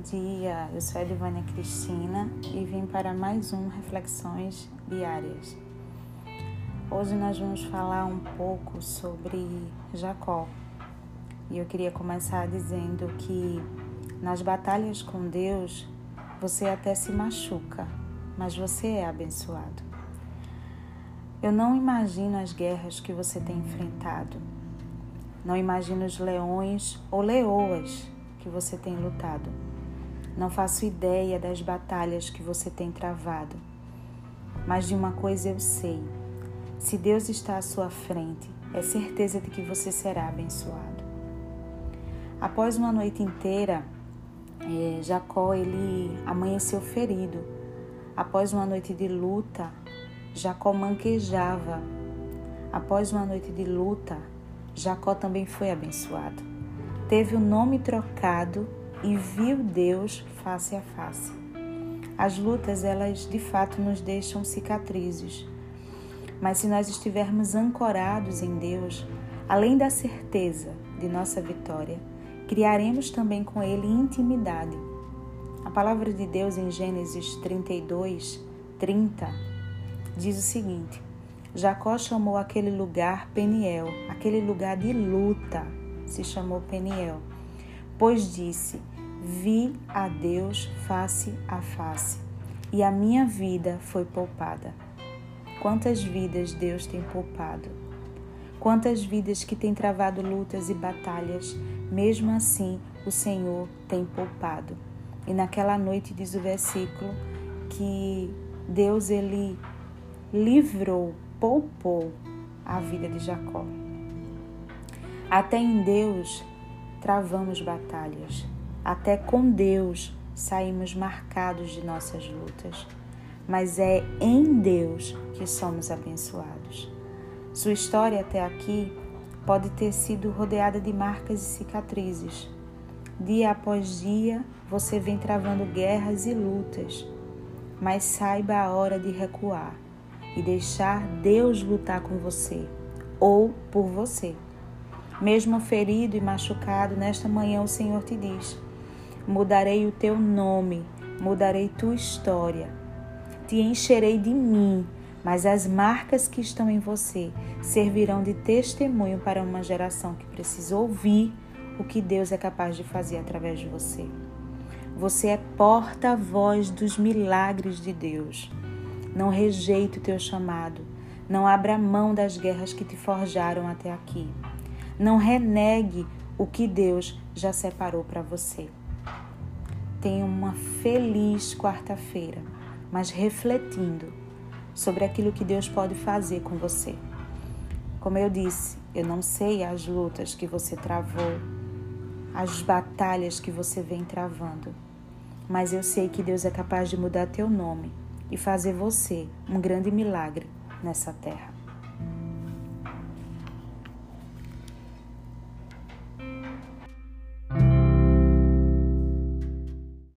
dia, eu sou a Edivânia Cristina e vim para mais um Reflexões Diárias. Hoje nós vamos falar um pouco sobre Jacó e eu queria começar dizendo que nas batalhas com Deus você até se machuca, mas você é abençoado. Eu não imagino as guerras que você tem enfrentado, não imagino os leões ou leoas que você tem lutado. Não faço ideia das batalhas que você tem travado. Mas de uma coisa eu sei: se Deus está à sua frente, é certeza de que você será abençoado. Após uma noite inteira, é, Jacó ele amanheceu ferido. Após uma noite de luta, Jacó manquejava. Após uma noite de luta, Jacó também foi abençoado teve o nome trocado e viu Deus face a face. As lutas, elas de fato nos deixam cicatrizes. Mas se nós estivermos ancorados em Deus, além da certeza de nossa vitória, criaremos também com Ele intimidade. A palavra de Deus em Gênesis 32, 30 diz o seguinte: Jacó chamou aquele lugar Peniel, aquele lugar de luta, se chamou Peniel, pois disse: Vi a Deus face a face, e a minha vida foi poupada. Quantas vidas Deus tem poupado? Quantas vidas que têm travado lutas e batalhas, mesmo assim o Senhor tem poupado. E naquela noite diz o versículo que Deus ele livrou, poupou a vida de Jacó. Até em Deus travamos batalhas. Até com Deus saímos marcados de nossas lutas. Mas é em Deus que somos abençoados. Sua história até aqui pode ter sido rodeada de marcas e cicatrizes. Dia após dia, você vem travando guerras e lutas, mas saiba a hora de recuar e deixar Deus lutar com você ou por você. Mesmo ferido e machucado, nesta manhã o Senhor te diz: Mudarei o teu nome, mudarei tua história, te encherei de mim, mas as marcas que estão em você servirão de testemunho para uma geração que precisa ouvir o que Deus é capaz de fazer através de você. Você é porta-voz dos milagres de Deus. Não rejeite o teu chamado. Não abra mão das guerras que te forjaram até aqui. Não renegue o que Deus já separou para você. Tenha uma feliz quarta-feira, mas refletindo sobre aquilo que Deus pode fazer com você. Como eu disse, eu não sei as lutas que você travou, as batalhas que você vem travando, mas eu sei que Deus é capaz de mudar teu nome e fazer você um grande milagre nessa terra.